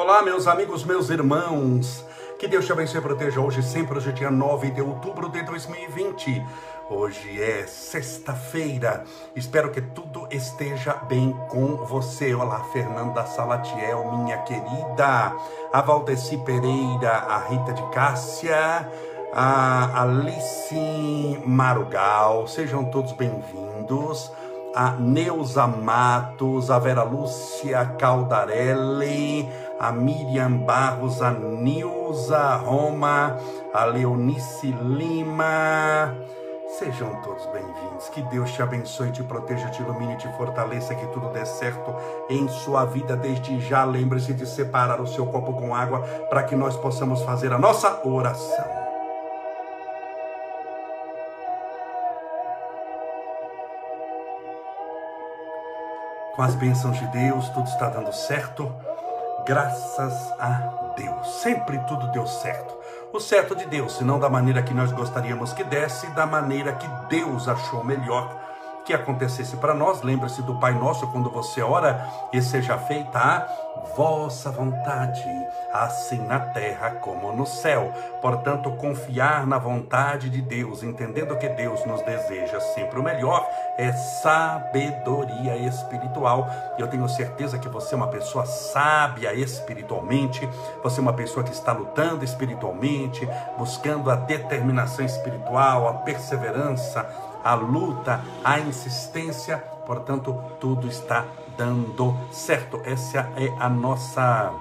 Olá, meus amigos, meus irmãos. Que Deus te abençoe e proteja hoje, sempre, hoje dia 9 de outubro de 2020. Hoje é sexta-feira. Espero que tudo esteja bem com você. Olá, Fernanda Salatiel, minha querida. A Valdeci Pereira, a Rita de Cássia, a Alice Marugal. Sejam todos bem-vindos a Neuza Matos, a Vera Lúcia Caldarelli, a Miriam Barros, a Nilza Roma, a Leonice Lima. Sejam todos bem-vindos. Que Deus te abençoe, te proteja, te ilumine, te fortaleça, que tudo dê certo em sua vida. Desde já, lembre-se de separar o seu copo com água para que nós possamos fazer a nossa oração. Com as bênçãos de Deus, tudo está dando certo. Graças a Deus. Sempre tudo deu certo. O certo de Deus, se não da maneira que nós gostaríamos que desse, da maneira que Deus achou melhor que acontecesse para nós. Lembre-se do Pai Nosso quando você ora e seja feita a vossa vontade, assim na terra como no céu. Portanto, confiar na vontade de Deus, entendendo que Deus nos deseja sempre o melhor, é sabedoria espiritual. Eu tenho certeza que você é uma pessoa sábia espiritualmente, você é uma pessoa que está lutando espiritualmente, buscando a determinação espiritual, a perseverança, a luta, a insistência, portanto, tudo está dando certo. Essa é a nossa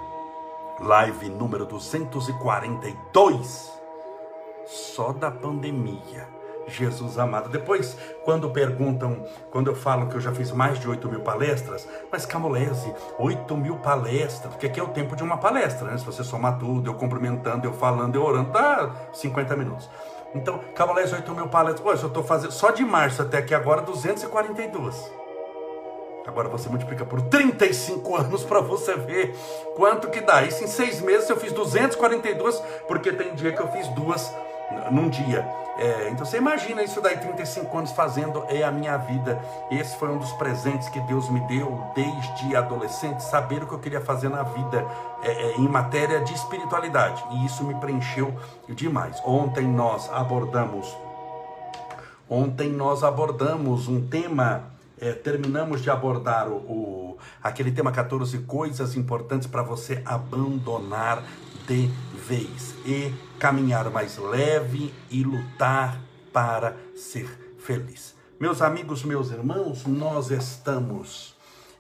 live número 242, só da pandemia. Jesus amado. Depois, quando perguntam, quando eu falo que eu já fiz mais de 8 mil palestras, mas Camolese, 8 mil palestras, porque aqui é o tempo de uma palestra, né? Se você somar tudo, eu cumprimentando, eu falando, eu orando, dá 50 minutos. Então, Camolese, 8 mil palestras. Pô, eu estou fazendo, só de março até aqui agora, 242. Agora você multiplica por 35 anos para você ver quanto que dá. Isso em seis meses eu fiz 242, porque tem dia que eu fiz duas num dia. É, então você imagina isso daí, 35 anos fazendo é a minha vida. Esse foi um dos presentes que Deus me deu desde adolescente, saber o que eu queria fazer na vida é, é, em matéria de espiritualidade. E isso me preencheu demais. Ontem nós abordamos, ontem nós abordamos um tema, é, terminamos de abordar o, o, aquele tema 14 coisas importantes para você abandonar de vez e caminhar mais leve e lutar para ser feliz. Meus amigos, meus irmãos, nós estamos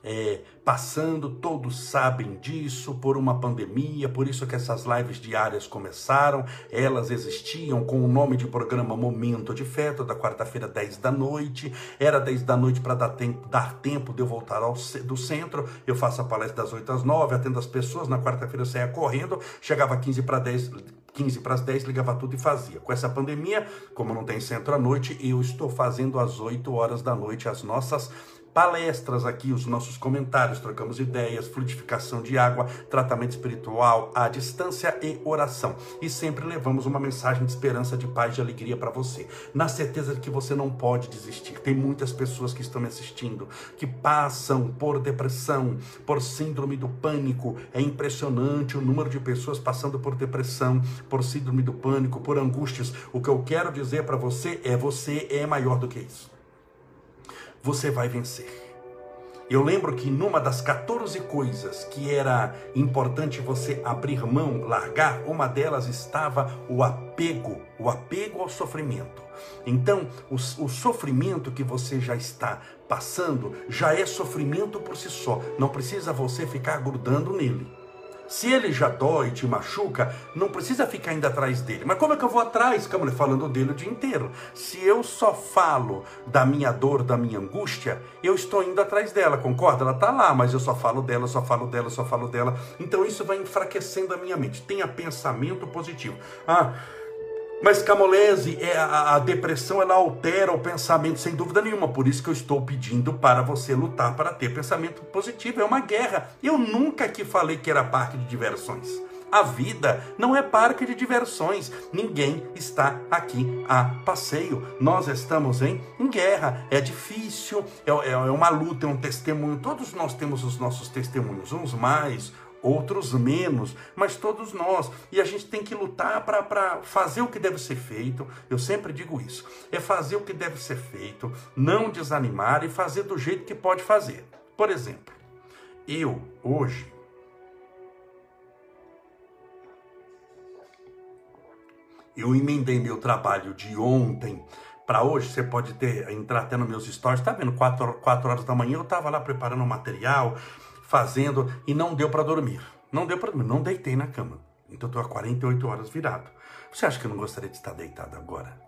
é, passando, todos sabem disso, por uma pandemia, por isso que essas lives diárias começaram, elas existiam com o nome de programa Momento de Fé, toda quarta-feira, 10 da noite, era 10 da noite para dar tempo, dar tempo de eu voltar ao, do centro, eu faço a palestra das 8 às 9, atendo as pessoas, na quarta-feira eu saía correndo, chegava 15 para 10, 15 para as 10, ligava tudo e fazia. Com essa pandemia, como não tem centro à noite, eu estou fazendo às 8 horas da noite as nossas palestras aqui, os nossos comentários, trocamos ideias, fluidificação de água, tratamento espiritual à distância e oração. E sempre levamos uma mensagem de esperança, de paz, de alegria para você. Na certeza de que você não pode desistir. Tem muitas pessoas que estão me assistindo que passam por depressão, por síndrome do pânico. É impressionante o número de pessoas passando por depressão, por síndrome do pânico, por angústias. O que eu quero dizer para você é você é maior do que isso você vai vencer. Eu lembro que numa das 14 coisas que era importante você abrir mão, largar, uma delas estava o apego, o apego ao sofrimento. Então, o, o, sofrimento que você já está passando já é sofrimento por si só, não precisa você ficar grudando nele. Se ele já dói, te machuca, não precisa ficar indo atrás dele. Mas como é que eu vou atrás, Câmara, falando dele o dia inteiro? Se eu só falo da minha dor, da minha angústia, eu estou indo atrás dela, concorda? Ela está lá, mas eu só falo dela, só falo dela, só falo dela. Então isso vai enfraquecendo a minha mente. Tenha pensamento positivo. Ah, mas Camolese, é a, depressão ela altera o pensamento sem dúvida nenhuma. Por isso que eu estou pedindo para você lutar para ter pensamento positivo. É uma guerra. Eu nunca aqui falei que era parque de diversões. A vida não é parque de diversões. Ninguém está aqui a passeio. Nós estamos em, em guerra. É difícil, é, é, é uma luta, é um testemunho. Todos nós temos os nossos testemunhos, uns mais, outros menos, mas todos nós. E a gente tem que lutar para fazer o que deve ser feito. Eu sempre digo isso: é fazer o que deve ser feito, não desanimar e fazer do jeito que pode fazer. Por exemplo, eu hoje. Eu emendei meu trabalho de ontem para hoje, você pode ter entrar até nos meus stories, tá vendo? 4, 4 horas da manhã eu estava lá preparando o material, fazendo e não deu para dormir. Não deu para dormir, não deitei na cama. Então estou há 48 horas virado. Você acha que eu não gostaria de estar deitado agora?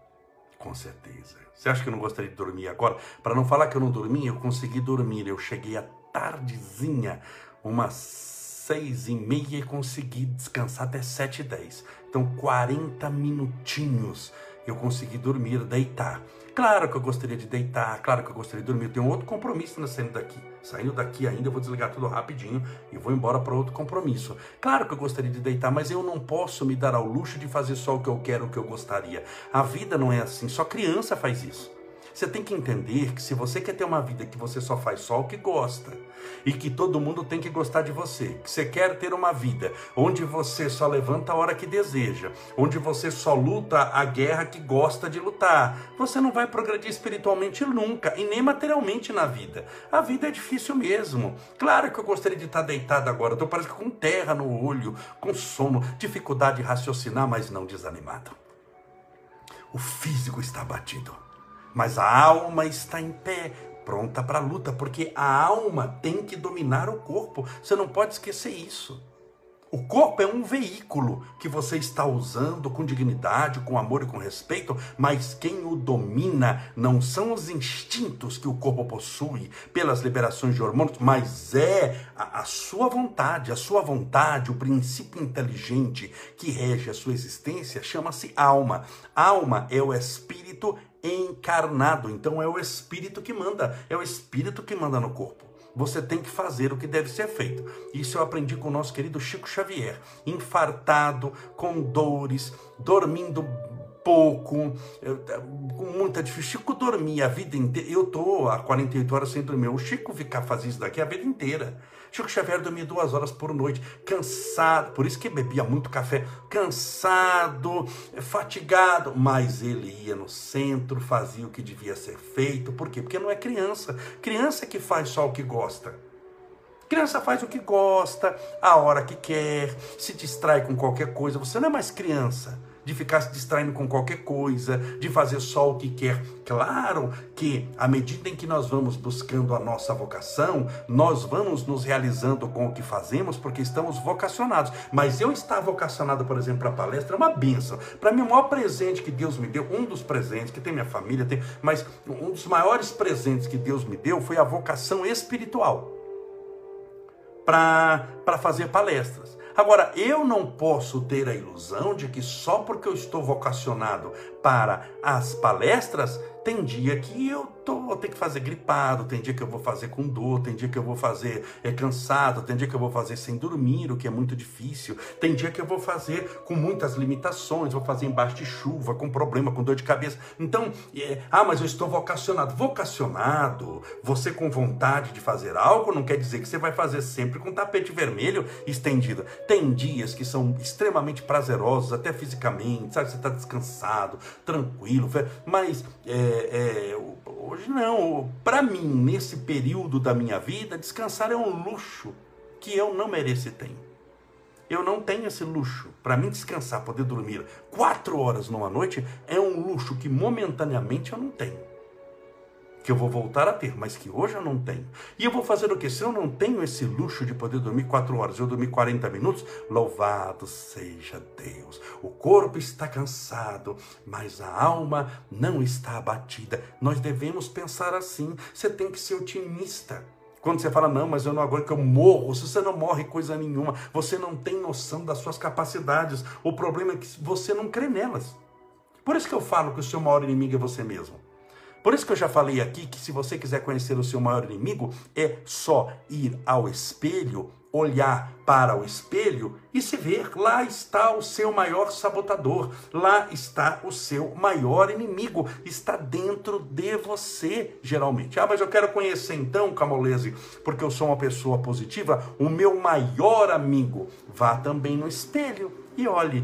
Com certeza. Você acha que eu não gostaria de dormir agora? Para não falar que eu não dormi, eu consegui dormir. Eu cheguei à tardezinha, umas seis e meia e consegui descansar até sete e dez. Então 40 minutinhos eu consegui dormir, deitar. Claro que eu gostaria de deitar, claro que eu gostaria de dormir. Eu tenho outro compromisso na saindo daqui. Saindo daqui ainda, eu vou desligar tudo rapidinho e vou embora para outro compromisso. Claro que eu gostaria de deitar, mas eu não posso me dar ao luxo de fazer só o que eu quero, o que eu gostaria. A vida não é assim, só criança faz isso. Você tem que entender que se você quer ter uma vida que você só faz só o que gosta e que todo mundo tem que gostar de você, que você quer ter uma vida onde você só levanta a hora que deseja, onde você só luta a guerra que gosta de lutar, você não vai progredir espiritualmente nunca e nem materialmente na vida. A vida é difícil mesmo. Claro que eu gostaria de estar deitado agora, estou parece que com terra no olho, com sono, dificuldade de raciocinar, mas não desanimado. O físico está abatido mas a alma está em pé, pronta para a luta, porque a alma tem que dominar o corpo. Você não pode esquecer isso. O corpo é um veículo que você está usando com dignidade, com amor e com respeito, mas quem o domina não são os instintos que o corpo possui pelas liberações de hormônios, mas é a, a sua vontade. A sua vontade, o princípio inteligente que rege a sua existência, chama-se alma. Alma é o espírito encarnado. Então é o espírito que manda, é o espírito que manda no corpo. Você tem que fazer o que deve ser feito. Isso eu aprendi com o nosso querido Chico Xavier, infartado, com dores, dormindo pouco, com muita dificuldade. Chico dormia a vida inteira. Eu tô há 48 horas sem dormir. O Chico ficar fazendo isso daqui a vida inteira. Chico Xavier dormia duas horas por noite, cansado, por isso que bebia muito café, cansado, fatigado, mas ele ia no centro, fazia o que devia ser feito, por quê? Porque não é criança, criança que faz só o que gosta. Criança faz o que gosta, a hora que quer, se distrai com qualquer coisa. Você não é mais criança de ficar se distraindo com qualquer coisa, de fazer só o que quer. Claro que à medida em que nós vamos buscando a nossa vocação, nós vamos nos realizando com o que fazemos porque estamos vocacionados. Mas eu estar vocacionado, por exemplo, para palestra é uma benção. Para mim, o maior presente que Deus me deu, um dos presentes que tem minha família, tem, mas um dos maiores presentes que Deus me deu foi a vocação espiritual para fazer palestras. Agora, eu não posso ter a ilusão de que só porque eu estou vocacionado para as palestras, tem dia que eu tô, vou ter que fazer gripado, tem dia que eu vou fazer com dor, tem dia que eu vou fazer é, cansado, tem dia que eu vou fazer sem dormir, o que é muito difícil, tem dia que eu vou fazer com muitas limitações, vou fazer embaixo de chuva, com problema, com dor de cabeça. Então, é, ah, mas eu estou vocacionado. Vocacionado, você com vontade de fazer algo, não quer dizer que você vai fazer sempre com tapete vermelho estendido. Tem dias que são extremamente prazerosos, até fisicamente, sabe? Você está descansado, tranquilo, mas é, é, hoje não. Para mim, nesse período da minha vida, descansar é um luxo que eu não mereço e tenho. Eu não tenho esse luxo. Para mim, descansar, poder dormir quatro horas numa noite é um luxo que momentaneamente eu não tenho que eu vou voltar a ter, mas que hoje eu não tenho. E eu vou fazer o que? Se eu não tenho esse luxo de poder dormir quatro horas, eu dormir 40 minutos, louvado seja Deus. O corpo está cansado, mas a alma não está abatida. Nós devemos pensar assim. Você tem que ser otimista. Quando você fala, não, mas eu não aguento que eu morro, se você não morre coisa nenhuma, você não tem noção das suas capacidades. O problema é que você não crê nelas. Por isso que eu falo que o seu maior inimigo é você mesmo. Por isso que eu já falei aqui que se você quiser conhecer o seu maior inimigo, é só ir ao espelho olhar para o espelho e se ver, lá está o seu maior sabotador, lá está o seu maior inimigo, está dentro de você, geralmente. Ah, mas eu quero conhecer então, Camolese, porque eu sou uma pessoa positiva, o meu maior amigo. Vá também no espelho e olhe,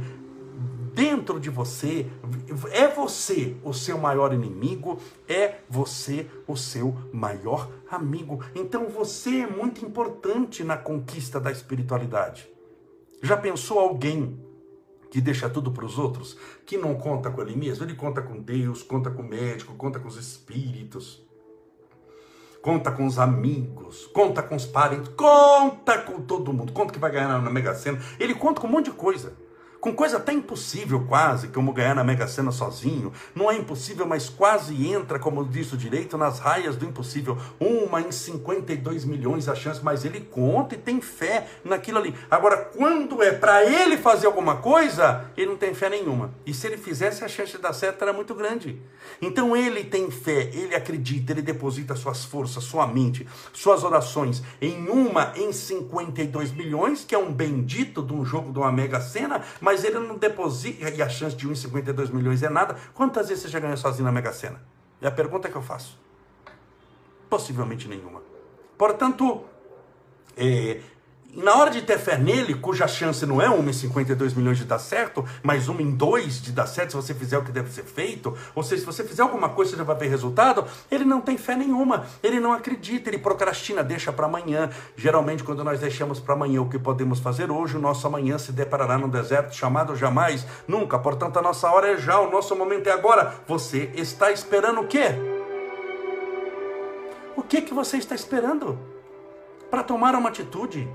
dentro de você, é você o seu maior inimigo, é você o seu maior amigo. Então você é muito importante na conquista da espiritualidade. Já pensou alguém que deixa tudo para os outros, que não conta com ele mesmo? Ele conta com Deus, conta com o médico, conta com os espíritos conta com os amigos, conta com os parentes, conta com todo mundo, conta que vai ganhar na Mega Sena. Ele conta com um monte de coisa com coisa até impossível quase, como ganhar na Mega Sena sozinho. Não é impossível, mas quase entra, como disse o direito, nas raias do impossível. Uma em 52 milhões a chance, mas ele conta e tem fé naquilo ali. Agora, quando é para ele fazer alguma coisa, ele não tem fé nenhuma. E se ele fizesse, a chance de dar certo era muito grande. Então ele tem fé, ele acredita, ele deposita suas forças, sua mente, suas orações em uma em 52 milhões, que é um bendito de um jogo de uma Mega Sena, mas ele não deposita, e a chance de 1,52 milhões é nada. Quantas vezes você já ganhou sozinho na Mega Sena? É a pergunta que eu faço. Possivelmente nenhuma. Portanto, é, na hora de ter fé nele, cuja chance não é 1 em 52 milhões de dar certo, mas 1 em 2 de dar certo se você fizer o que deve ser feito, ou seja, se você fizer alguma coisa você já vai ver resultado, ele não tem fé nenhuma, ele não acredita, ele procrastina, deixa para amanhã. Geralmente, quando nós deixamos para amanhã o que podemos fazer hoje, o nosso amanhã se deparará num deserto chamado jamais, nunca. Portanto, a nossa hora é já, o nosso momento é agora. Você está esperando o quê? O que, que você está esperando? Para tomar uma atitude?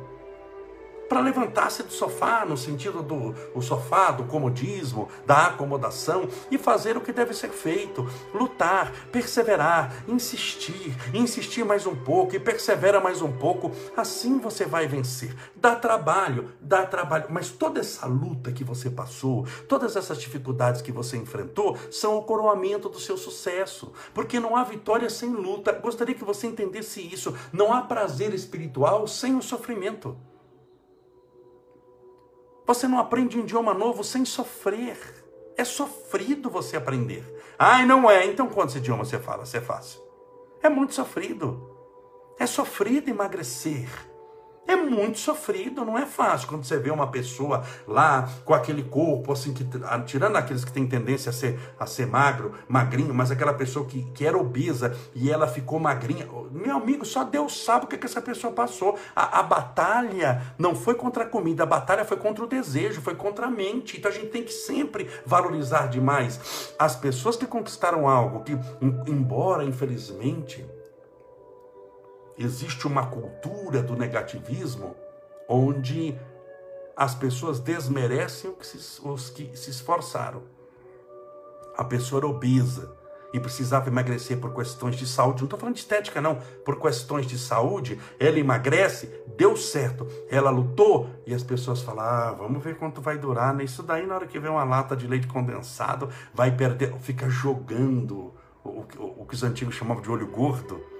Para levantar-se do sofá, no sentido do o sofá, do comodismo, da acomodação e fazer o que deve ser feito, lutar, perseverar, insistir, insistir mais um pouco e persevera mais um pouco, assim você vai vencer. Dá trabalho, dá trabalho, mas toda essa luta que você passou, todas essas dificuldades que você enfrentou, são o coroamento do seu sucesso, porque não há vitória sem luta. Gostaria que você entendesse isso. Não há prazer espiritual sem o sofrimento. Você não aprende um idioma novo sem sofrer. É sofrido você aprender. Ai, não é. Então quantos idiomas você fala? Você é fácil. É muito sofrido. É sofrido emagrecer. É muito sofrido, não é fácil. Quando você vê uma pessoa lá com aquele corpo, assim, que, ah, tirando aqueles que têm tendência a ser, a ser magro, magrinho, mas aquela pessoa que, que era obesa e ela ficou magrinha. Meu amigo, só Deus sabe o que, que essa pessoa passou. A, a batalha não foi contra a comida, a batalha foi contra o desejo, foi contra a mente. Então a gente tem que sempre valorizar demais as pessoas que conquistaram algo que, embora infelizmente existe uma cultura do negativismo onde as pessoas desmerecem os que se esforçaram. A pessoa era obesa e precisava emagrecer por questões de saúde. Não estou falando de estética, não. Por questões de saúde, ela emagrece, deu certo. Ela lutou e as pessoas falam: ah, vamos ver quanto vai durar. Né? Isso daí, na hora que vem uma lata de leite condensado, vai perder. Fica jogando o, o, o que os antigos chamavam de olho gordo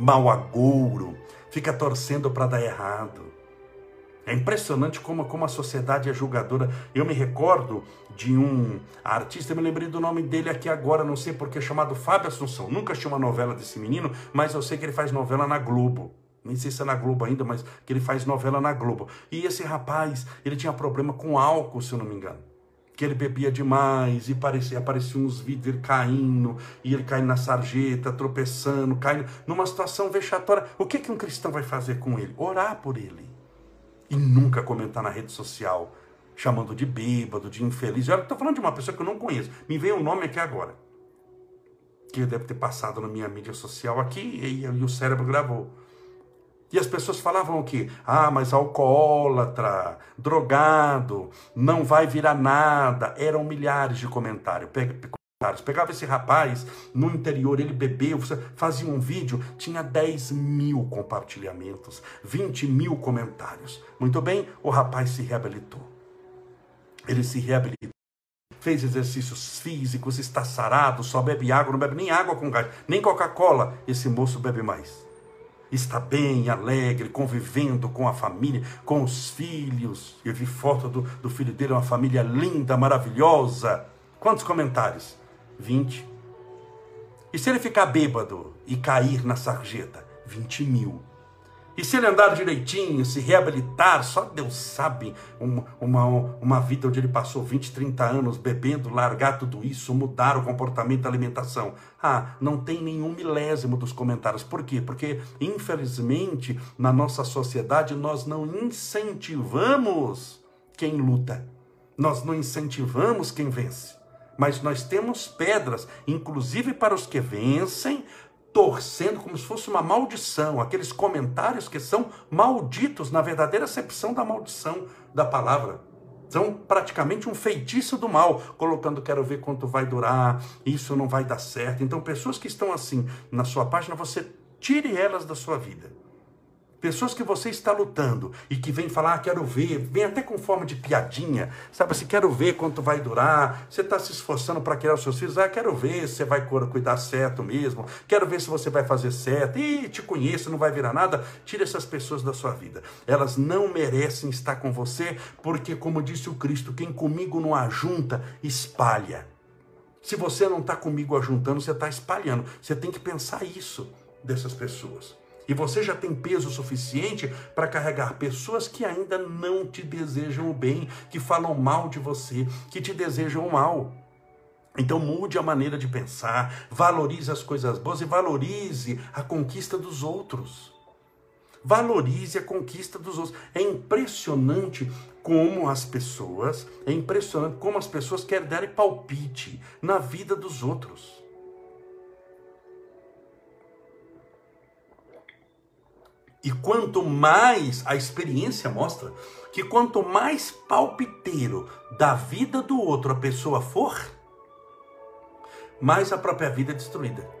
mau agouro, fica torcendo para dar errado. É impressionante como, como a sociedade é julgadora. Eu me recordo de um artista, me lembrei do nome dele aqui agora, não sei porque, chamado Fábio Assunção. Nunca achei uma novela desse menino, mas eu sei que ele faz novela na Globo. Nem sei se é na Globo ainda, mas que ele faz novela na Globo. E esse rapaz, ele tinha problema com álcool, se eu não me engano que ele bebia demais e parecia, apareciam uns vídeos ele caindo, e ele caindo na sarjeta, tropeçando, caindo numa situação vexatória. O que, que um cristão vai fazer com ele? Orar por ele. E nunca comentar na rede social, chamando de bêbado, de infeliz. Eu estou falando de uma pessoa que eu não conheço. Me veio um nome aqui agora. Que deve ter passado na minha mídia social aqui e, e o cérebro gravou. E as pessoas falavam o quê? Ah, mas alcoólatra, drogado, não vai virar nada. Eram milhares de comentários. Pegava esse rapaz no interior, ele bebeu, fazia um vídeo, tinha 10 mil compartilhamentos, 20 mil comentários. Muito bem, o rapaz se reabilitou. Ele se reabilitou fez exercícios físicos, está sarado, só bebe água, não bebe nem água com gás, nem Coca-Cola. Esse moço bebe mais. Está bem, alegre, convivendo com a família, com os filhos. Eu vi foto do, do filho dele, uma família linda, maravilhosa. Quantos comentários? 20. E se ele ficar bêbado e cair na sarjeta? 20 mil. E se ele andar direitinho, se reabilitar, só Deus sabe uma, uma, uma vida onde ele passou 20, 30 anos bebendo, largar tudo isso, mudar o comportamento, a alimentação. Ah, não tem nenhum milésimo dos comentários. Por quê? Porque, infelizmente, na nossa sociedade, nós não incentivamos quem luta. Nós não incentivamos quem vence. Mas nós temos pedras, inclusive para os que vencem, torcendo como se fosse uma maldição, aqueles comentários que são malditos na verdadeira acepção da maldição da palavra. São praticamente um feitiço do mal, colocando quero ver quanto vai durar, isso não vai dar certo. Então, pessoas que estão assim na sua página, você tire elas da sua vida. Pessoas que você está lutando e que vem falar, ah, quero ver, vem até com forma de piadinha, sabe assim, quero ver quanto vai durar. Você está se esforçando para criar os seus filhos, ah, quero ver se você vai cuidar certo mesmo, quero ver se você vai fazer certo, e te conheço, não vai virar nada. Tire essas pessoas da sua vida. Elas não merecem estar com você, porque, como disse o Cristo, quem comigo não ajunta, espalha. Se você não está comigo ajuntando, você está espalhando. Você tem que pensar isso dessas pessoas. E você já tem peso suficiente para carregar pessoas que ainda não te desejam o bem, que falam mal de você, que te desejam o mal. Então mude a maneira de pensar, valorize as coisas boas e valorize a conquista dos outros. Valorize a conquista dos outros. É impressionante como as pessoas, é impressionante como as pessoas querem dar palpite na vida dos outros. E quanto mais a experiência mostra que quanto mais palpiteiro da vida do outro a pessoa for, mais a própria vida é destruída.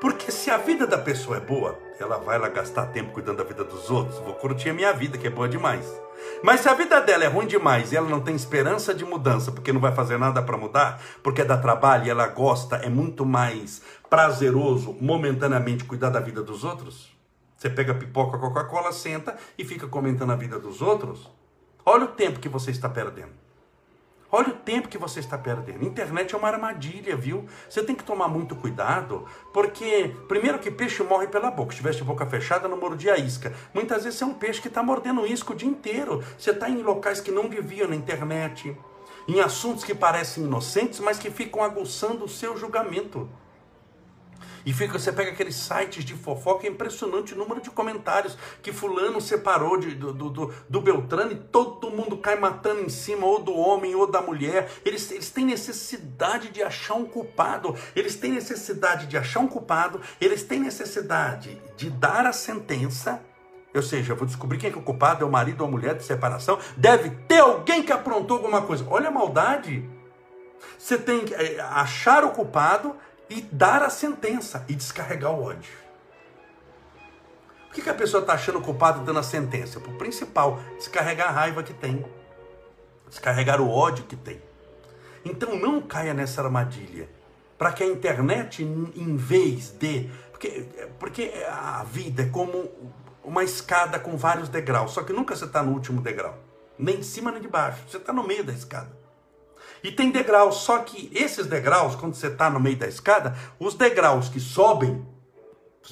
Porque se a vida da pessoa é boa, ela vai lá gastar tempo cuidando da vida dos outros. Vou curtir a minha vida, que é boa demais. Mas se a vida dela é ruim demais e ela não tem esperança de mudança, porque não vai fazer nada para mudar, porque dá trabalho e ela gosta, é muito mais prazeroso momentaneamente cuidar da vida dos outros? Você pega pipoca, Coca-Cola, senta e fica comentando a vida dos outros? Olha o tempo que você está perdendo. Olha o tempo que você está perdendo. Internet é uma armadilha, viu? Você tem que tomar muito cuidado, porque, primeiro, que peixe morre pela boca. Se tivesse boca fechada, não mordia a isca. Muitas vezes é um peixe que está mordendo isca o dia inteiro. Você está em locais que não deviam na internet, em assuntos que parecem inocentes, mas que ficam aguçando o seu julgamento. E fica, você pega aqueles sites de fofoca, é impressionante o número de comentários que fulano separou de, do, do, do Beltrano e todo mundo cai matando em cima, ou do homem ou da mulher. Eles, eles têm necessidade de achar um culpado, eles têm necessidade de achar um culpado, eles têm necessidade de dar a sentença. Ou seja, vou descobrir quem é, é o culpado, é o marido ou a mulher de separação. Deve ter alguém que aprontou alguma coisa. Olha a maldade. Você tem que é, achar o culpado e dar a sentença e descarregar o ódio. Por que, que a pessoa está achando culpado dando a sentença? Por principal, descarregar a raiva que tem, descarregar o ódio que tem. Então não caia nessa armadilha. Para que a internet, em vez de. Porque, porque a vida é como uma escada com vários degraus, só que nunca você está no último degrau, nem em cima nem de baixo, você está no meio da escada. E tem degraus, só que esses degraus, quando você está no meio da escada, os degraus que sobem,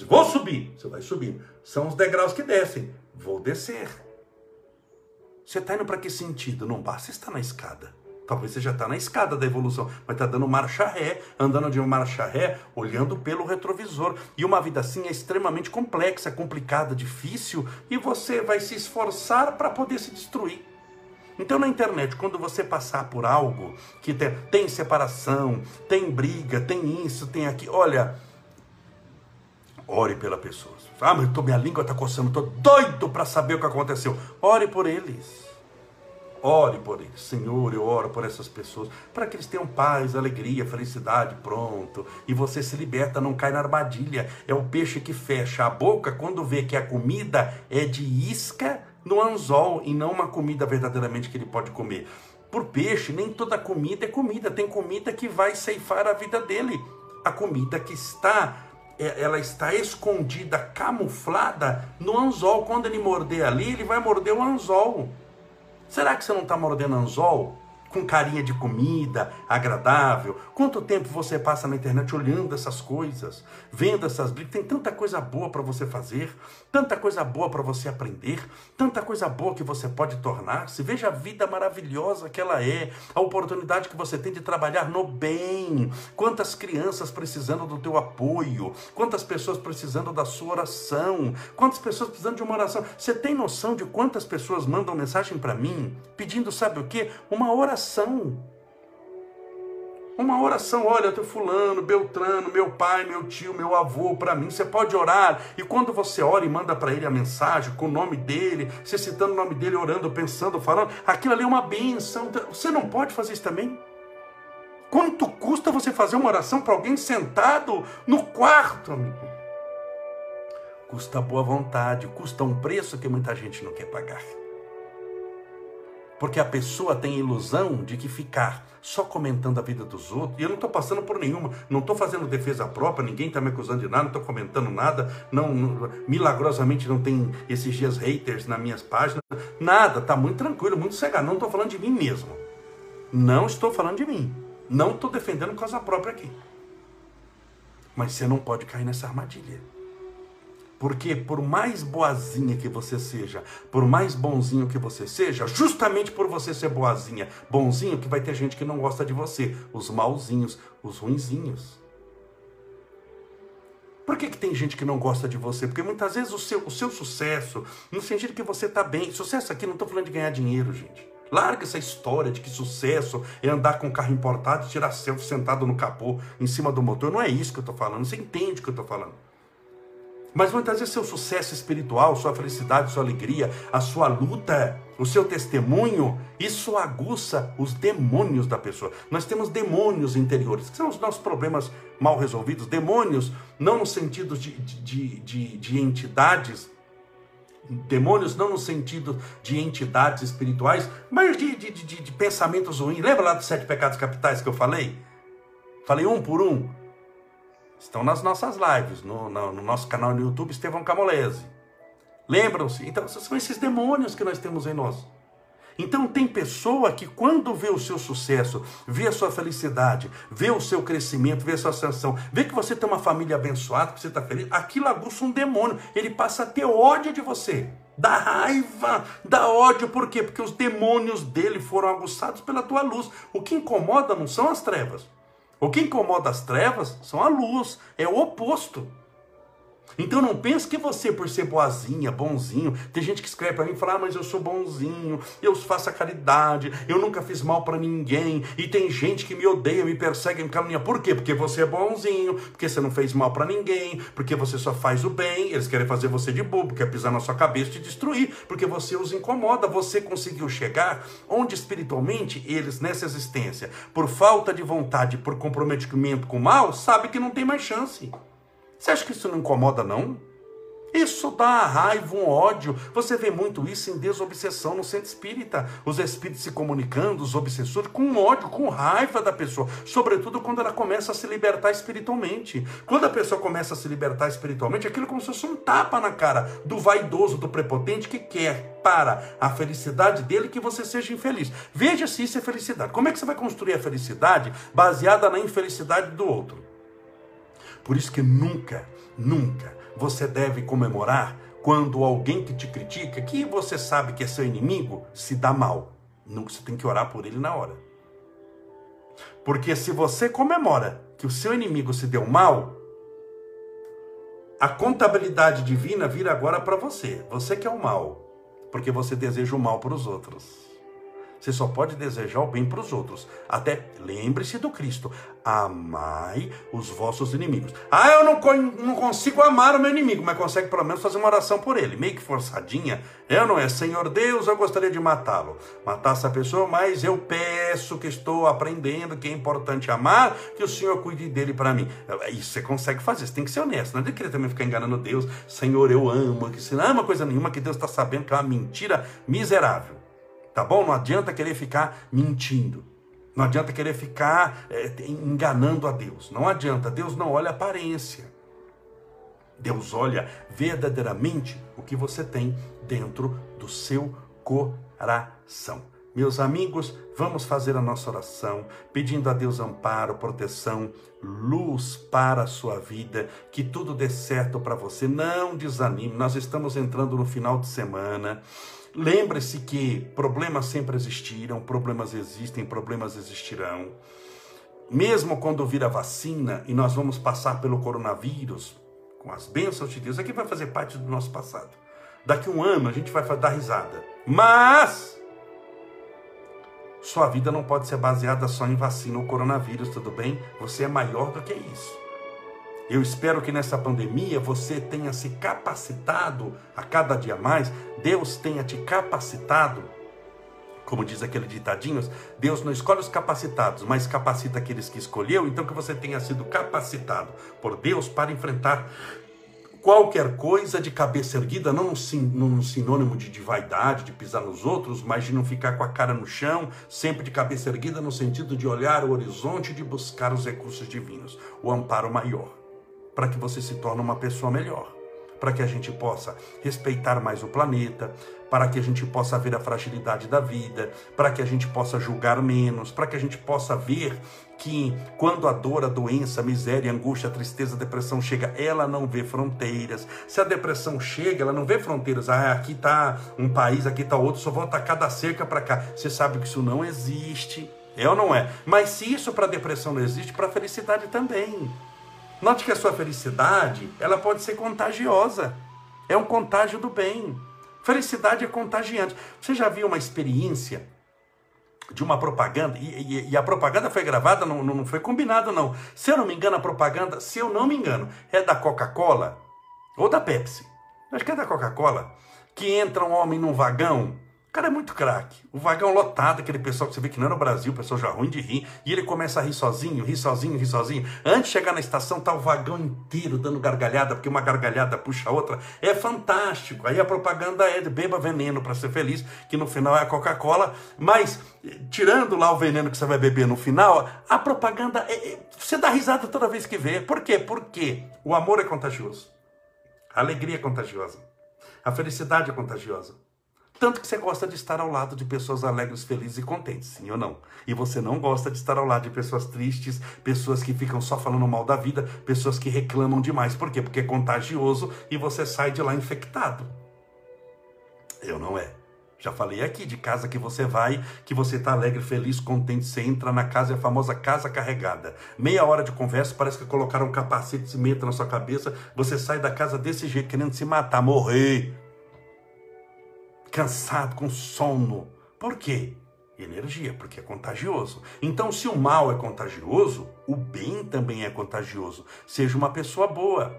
vou subir, você vai subir, são os degraus que descem, vou descer. Você está indo para que sentido? Não basta estar na escada. Talvez você já está na escada da evolução, mas está dando marcha ré, andando de marcha ré, olhando pelo retrovisor. E uma vida assim é extremamente complexa, complicada, difícil, e você vai se esforçar para poder se destruir. Então na internet, quando você passar por algo que tem, tem separação, tem briga, tem isso, tem aqui, olha, ore pela pessoa. Ah, mas tô, minha língua está coçando, estou doido para saber o que aconteceu. Ore por eles. Ore por eles. Senhor, eu oro por essas pessoas, para que eles tenham paz, alegria, felicidade, pronto. E você se liberta, não cai na armadilha. É o peixe que fecha a boca quando vê que a comida é de isca no anzol e não uma comida verdadeiramente que ele pode comer. Por peixe, nem toda comida é comida, tem comida que vai ceifar a vida dele. A comida que está é, ela está escondida, camuflada no anzol. Quando ele morder ali, ele vai morder o anzol. Será que você não está mordendo anzol? Com carinha de comida, agradável? Quanto tempo você passa na internet olhando essas coisas, vendo essas brigas? Tem tanta coisa boa para você fazer, tanta coisa boa para você aprender, tanta coisa boa que você pode tornar-se. Veja a vida maravilhosa que ela é, a oportunidade que você tem de trabalhar no bem. Quantas crianças precisando do teu apoio, quantas pessoas precisando da sua oração, quantas pessoas precisando de uma oração. Você tem noção de quantas pessoas mandam mensagem para mim pedindo, sabe o que? Uma oração oração. Uma oração, olha, teu fulano, Beltrano, meu pai, meu tio, meu avô, para mim, você pode orar. E quando você ora e manda para ele a mensagem com o nome dele, você citando o nome dele, orando, pensando, falando, aquilo ali é uma benção. Você não pode fazer isso também? Quanto custa você fazer uma oração para alguém sentado no quarto, amigo? Custa boa vontade, custa um preço que muita gente não quer pagar. Porque a pessoa tem a ilusão de que ficar só comentando a vida dos outros, e eu não estou passando por nenhuma, não estou fazendo defesa própria, ninguém está me acusando de nada, não estou comentando nada, não, não, milagrosamente não tem esses dias haters nas minhas páginas, nada, está muito tranquilo, muito cegado, não estou falando de mim mesmo. Não estou falando de mim. Não estou defendendo causa própria aqui. Mas você não pode cair nessa armadilha. Porque por mais boazinha que você seja, por mais bonzinho que você seja, justamente por você ser boazinha, bonzinho, que vai ter gente que não gosta de você, os malzinhos, os ruinzinhos. Por que, que tem gente que não gosta de você? Porque muitas vezes o seu, o seu sucesso, no sentido que você está bem, sucesso aqui não estou falando de ganhar dinheiro, gente. Larga essa história de que sucesso é andar com carro importado e tirar selfie sentado no capô, em cima do motor. Não é isso que eu estou falando. Você entende o que eu estou falando. Mas muitas vezes seu sucesso espiritual, sua felicidade, sua alegria, a sua luta, o seu testemunho, isso aguça os demônios da pessoa. Nós temos demônios interiores, que são os nossos problemas mal resolvidos. Demônios, não no sentido de, de, de, de entidades, demônios não no sentido de entidades espirituais, mas de, de, de, de pensamentos ruins. Lembra lá dos sete pecados capitais que eu falei? Falei um por um. Estão nas nossas lives, no, no, no nosso canal no YouTube, Estevão Camolese. Lembram-se? Então, são esses demônios que nós temos em nós. Então, tem pessoa que, quando vê o seu sucesso, vê a sua felicidade, vê o seu crescimento, vê a sua ascensão, vê que você tem uma família abençoada, que você está feliz, aquilo aguça um demônio. Ele passa a ter ódio de você. Dá raiva, dá ódio, por quê? Porque os demônios dele foram aguçados pela tua luz. O que incomoda não são as trevas. O que incomoda as trevas são a luz, é o oposto. Então não pense que você, por ser boazinha, bonzinho, tem gente que escreve para mim e fala, ah, mas eu sou bonzinho, eu faço a caridade, eu nunca fiz mal para ninguém, e tem gente que me odeia, me persegue, me calúnia. Por quê? Porque você é bonzinho, porque você não fez mal para ninguém, porque você só faz o bem, eles querem fazer você de bobo, quer pisar na sua cabeça e te destruir, porque você os incomoda, você conseguiu chegar onde espiritualmente eles, nessa existência, por falta de vontade, por comprometimento com o mal, sabe que não tem mais chance. Você acha que isso não incomoda, não? Isso dá raiva, um ódio. Você vê muito isso em desobsessão no centro espírita. Os espíritos se comunicando, os obsessores, com ódio, com raiva da pessoa. Sobretudo quando ela começa a se libertar espiritualmente. Quando a pessoa começa a se libertar espiritualmente, aquilo é como se fosse um tapa na cara do vaidoso, do prepotente que quer para a felicidade dele que você seja infeliz. Veja se isso é felicidade. Como é que você vai construir a felicidade baseada na infelicidade do outro? Por isso que nunca, nunca você deve comemorar quando alguém que te critica, que você sabe que é seu inimigo, se dá mal. Nunca você tem que orar por ele na hora. Porque se você comemora que o seu inimigo se deu mal, a contabilidade divina vira agora para você. Você que é o mal, porque você deseja o mal para os outros. Você só pode desejar o bem para os outros. Até lembre-se do Cristo. Amai os vossos inimigos. Ah, eu não, não consigo amar o meu inimigo, mas consegue pelo menos fazer uma oração por ele. Meio que forçadinha. Eu não é, Senhor Deus, eu gostaria de matá-lo. Matar essa pessoa, mas eu peço que estou aprendendo que é importante amar, que o Senhor cuide dele para mim. Isso você consegue fazer, você tem que ser honesto. Não é de querer também ficar enganando Deus. Senhor, eu amo. Que se não ama coisa nenhuma, que Deus está sabendo que é uma mentira miserável. Tá bom? Não adianta querer ficar mentindo. Não adianta querer ficar é, enganando a Deus. Não adianta. Deus não olha aparência. Deus olha verdadeiramente o que você tem dentro do seu coração. Meus amigos, vamos fazer a nossa oração, pedindo a Deus amparo, proteção, luz para a sua vida, que tudo dê certo para você. Não desanime, nós estamos entrando no final de semana. Lembre-se que problemas sempre existiram, problemas existem, problemas existirão. Mesmo quando vir a vacina e nós vamos passar pelo coronavírus, com as bênçãos de Deus, aqui vai fazer parte do nosso passado. Daqui um ano a gente vai dar risada. Mas sua vida não pode ser baseada só em vacina ou coronavírus, tudo bem? Você é maior do que isso. Eu espero que nessa pandemia você tenha se capacitado a cada dia mais, Deus tenha te capacitado. Como diz aquele ditadinho, Deus não escolhe os capacitados, mas capacita aqueles que escolheu, então que você tenha sido capacitado por Deus para enfrentar qualquer coisa de cabeça erguida, não num sinônimo de, de, vaidade, de pisar nos outros, mas de não ficar com a cara no chão, sempre de cabeça erguida, no sentido de olhar o horizonte e de buscar os recursos divinos, o amparo maior, para que você se torne uma pessoa melhor, para que a gente possa respeitar mais o planeta, para que a gente possa ver a fragilidade da vida, para que a gente possa julgar menos, para que a gente possa ver que quando a dor, a doença, a miséria, a angústia, a tristeza, a depressão chega, ela não vê fronteiras. Se a depressão chega, ela não vê fronteiras. Ah, aqui está um país, aqui está outro, só vou atacar da cerca para cá. Você sabe que isso não existe. É ou não é? Mas se isso para a depressão não existe, para a felicidade também. Note que a sua felicidade, ela pode ser contagiosa. É um contágio do bem. Felicidade é contagiante. Você já viu uma experiência de uma propaganda, e, e, e, a propaganda foi gravada, não, não foi combinado não. Se eu não me engano, a propaganda, se eu não me engano, é da Coca-Cola ou da Pepsi. Acho que é da Coca-Cola. Que entra um homem num vagão cara é muito craque. O vagão lotado, aquele pessoal que você vê que não é no Brasil, pessoal já ruim de rir, e ele começa a rir sozinho, rir sozinho, rir sozinho. Antes de chegar na estação, tá o vagão inteiro dando gargalhada, porque uma gargalhada puxa a outra. É fantástico. Aí a propaganda é de beba veneno para ser feliz, que no final é a Coca-Cola, mas tirando lá o veneno que você vai beber no final, a propaganda é, é, você dá risada toda vez que vê. Por quê? Porque o amor é contagioso. A alegria é contagiosa. A felicidade é contagiosa. Tanto que você gosta de estar ao lado de pessoas alegres, felizes e contentes, sim ou não? E você não gosta de estar ao lado de pessoas tristes, pessoas que ficam só falando mal da vida, pessoas que reclamam demais. Por quê? Porque é contagioso e você sai de lá infectado. Eu não é. Já falei aqui de casa que você vai, que você está alegre, feliz, contente, você entra na casa, é a famosa casa carregada. Meia hora de conversa, parece que colocaram um capacete de cimento na sua cabeça, você sai da casa desse jeito, querendo se matar, morrer cansado, com sono. Por quê? Energia, porque é contagioso. Então, se o mal é contagioso, o bem também é contagioso. Seja uma pessoa boa,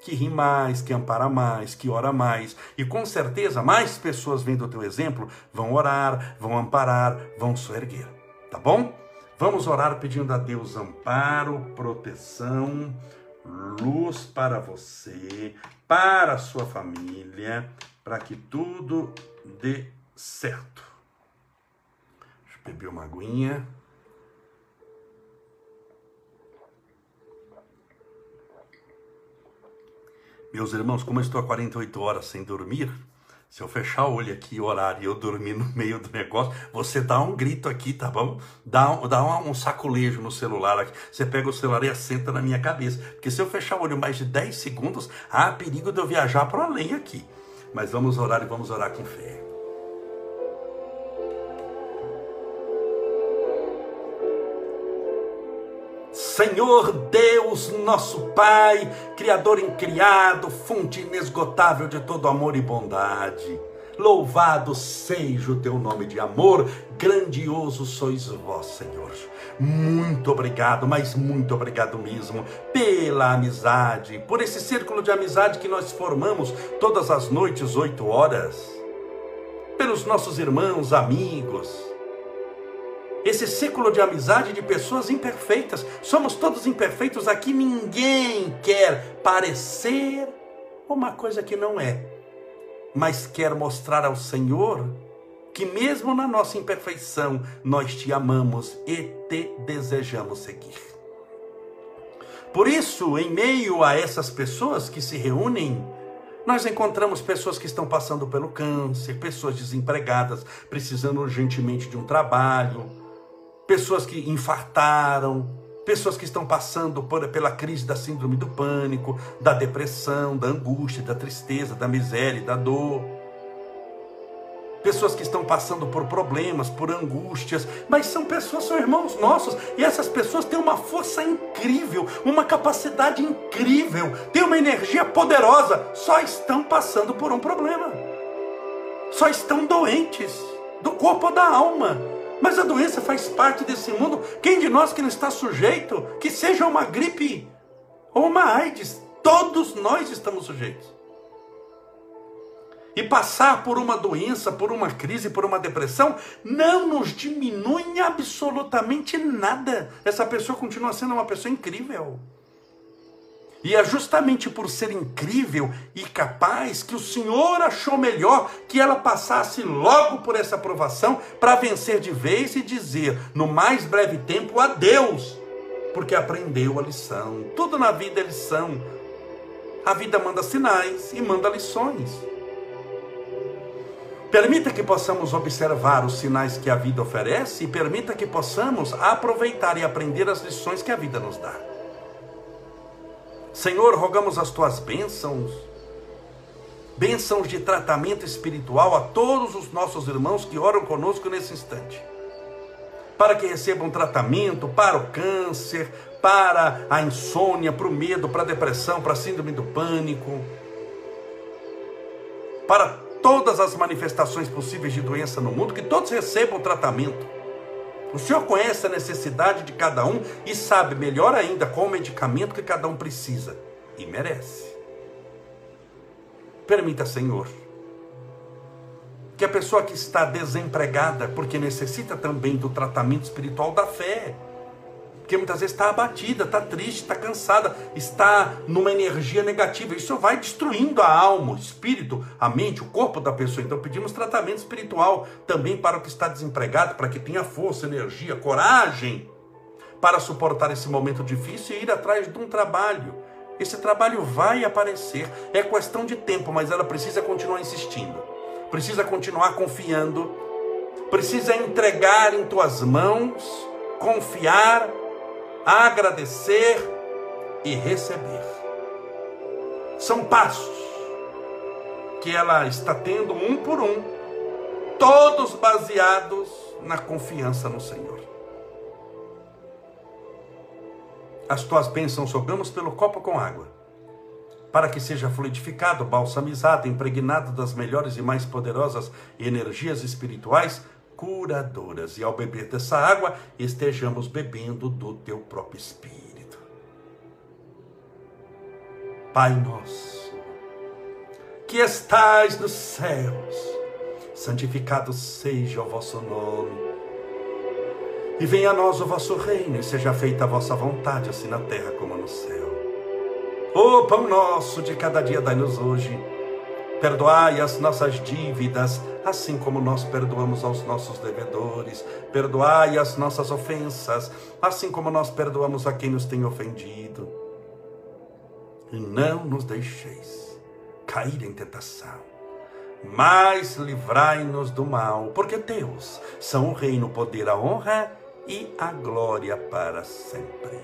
que ri mais, que ampara mais, que ora mais. E com certeza, mais pessoas vendo o teu exemplo vão orar, vão amparar, vão soerguer. Tá bom? Vamos orar pedindo a Deus amparo, proteção, luz para você, para a sua família, para que tudo dê certo. Deixa eu beber uma aguinha. Meus irmãos, como eu estou há 48 horas sem dormir, se eu fechar o olho aqui, orar e eu dormir no meio do negócio, você dá um grito aqui, tá bom? Dá, um, dá um, um saculejo no celular aqui. Você pega o celular e assenta na minha cabeça. Porque se eu fechar o olho mais de 10 segundos, há perigo de eu viajar para além aqui. Mas vamos orar e vamos orar com fé. Senhor Deus, nosso Pai, Criador incriado, fonte inesgotável de todo amor e bondade. Louvado seja o teu nome de amor, grandioso sois vós, Senhor. Muito obrigado, mas muito obrigado mesmo pela amizade, por esse círculo de amizade que nós formamos todas as noites, oito horas, pelos nossos irmãos, amigos, esse círculo de amizade de pessoas imperfeitas. Somos todos imperfeitos aqui, ninguém quer parecer uma coisa que não é, mas quer mostrar ao Senhor que, mesmo na nossa imperfeição, nós te amamos e te desejamos seguir. Por isso, em meio a essas pessoas que se reúnem, nós encontramos pessoas que estão passando pelo câncer, pessoas desempregadas, precisando urgentemente de um trabalho, pessoas que infartaram, pessoas que estão passando por, pela crise da síndrome do pânico, da depressão, da angústia, da tristeza, da miséria, da dor pessoas que estão passando por problemas, por angústias, mas são pessoas, são irmãos nossos, e essas pessoas têm uma força incrível, uma capacidade incrível, têm uma energia poderosa, só estão passando por um problema, só estão doentes do corpo ou da alma. Mas a doença faz parte desse mundo. Quem de nós que não está sujeito, que seja uma gripe ou uma AIDS, todos nós estamos sujeitos e passar por uma doença, por uma crise, por uma depressão, não nos diminui absolutamente nada. Essa pessoa continua sendo uma pessoa incrível. E é justamente por ser incrível e capaz que o Senhor achou melhor que ela passasse logo por essa provação para vencer de vez e dizer, no mais breve tempo, adeus, porque aprendeu a lição. Tudo na vida é lição. A vida manda sinais e manda lições. Permita que possamos observar os sinais que a vida oferece e permita que possamos aproveitar e aprender as lições que a vida nos dá. Senhor, rogamos as tuas bênçãos, bênçãos de tratamento espiritual a todos os nossos irmãos que oram conosco nesse instante, para que recebam tratamento para o câncer, para a insônia, para o medo, para a depressão, para a síndrome do pânico, para todas as manifestações possíveis de doença no mundo, que todos recebam tratamento. O Senhor conhece a necessidade de cada um e sabe melhor ainda qual o medicamento que cada um precisa e merece. Permita, Senhor, que a pessoa que está desempregada, porque necessita também do tratamento espiritual da fé, porque muitas vezes está abatida, está triste, está cansada, está numa energia negativa. Isso vai destruindo a alma, o espírito, a mente, o corpo da pessoa. Então pedimos tratamento espiritual também para o que está desempregado, para que tenha força, energia, coragem para suportar esse momento difícil e ir atrás de um trabalho. Esse trabalho vai aparecer, é questão de tempo, mas ela precisa continuar insistindo, precisa continuar confiando, precisa entregar em tuas mãos, confiar agradecer e receber. São passos que ela está tendo um por um, todos baseados na confiança no Senhor. As tuas bênçãos jogamos pelo copo com água, para que seja fluidificado, balsamizado, impregnado das melhores e mais poderosas energias espirituais curadoras. E ao beber dessa água, estejamos bebendo do teu próprio Espírito. Pai nosso, que estais nos céus, santificado seja o vosso nome. E venha a nós o vosso reino, e seja feita a vossa vontade, assim na terra como no céu. O pão nosso de cada dia dai-nos hoje Perdoai as nossas dívidas, assim como nós perdoamos aos nossos devedores. Perdoai as nossas ofensas, assim como nós perdoamos a quem nos tem ofendido. E não nos deixeis cair em tentação, mas livrai-nos do mal, porque Deus são o reino, o poder, a honra e a glória para sempre.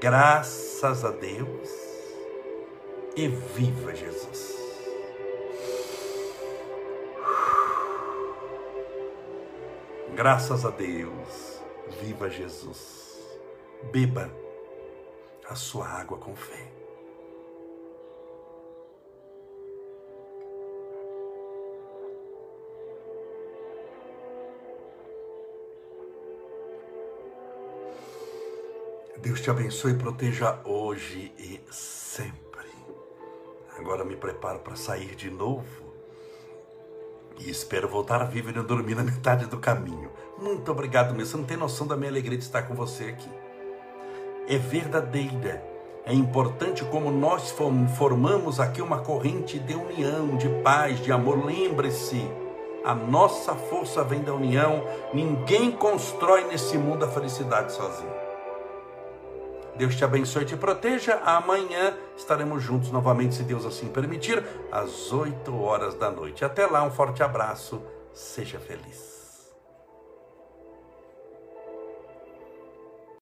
Graças a Deus e viva Jesus. Graças a Deus. Viva Jesus. Beba a sua água com fé. Deus te abençoe e proteja hoje e sempre. Agora me preparo para sair de novo e espero voltar vivo e não dormir na metade do caminho. Muito obrigado mesmo. Você não tem noção da minha alegria de estar com você aqui. É verdadeira. É importante como nós formamos aqui uma corrente de união, de paz, de amor. Lembre-se, a nossa força vem da união. Ninguém constrói nesse mundo a felicidade sozinho. Deus te abençoe e te proteja. Amanhã estaremos juntos novamente, se Deus assim permitir, às 8 horas da noite. Até lá, um forte abraço. Seja feliz.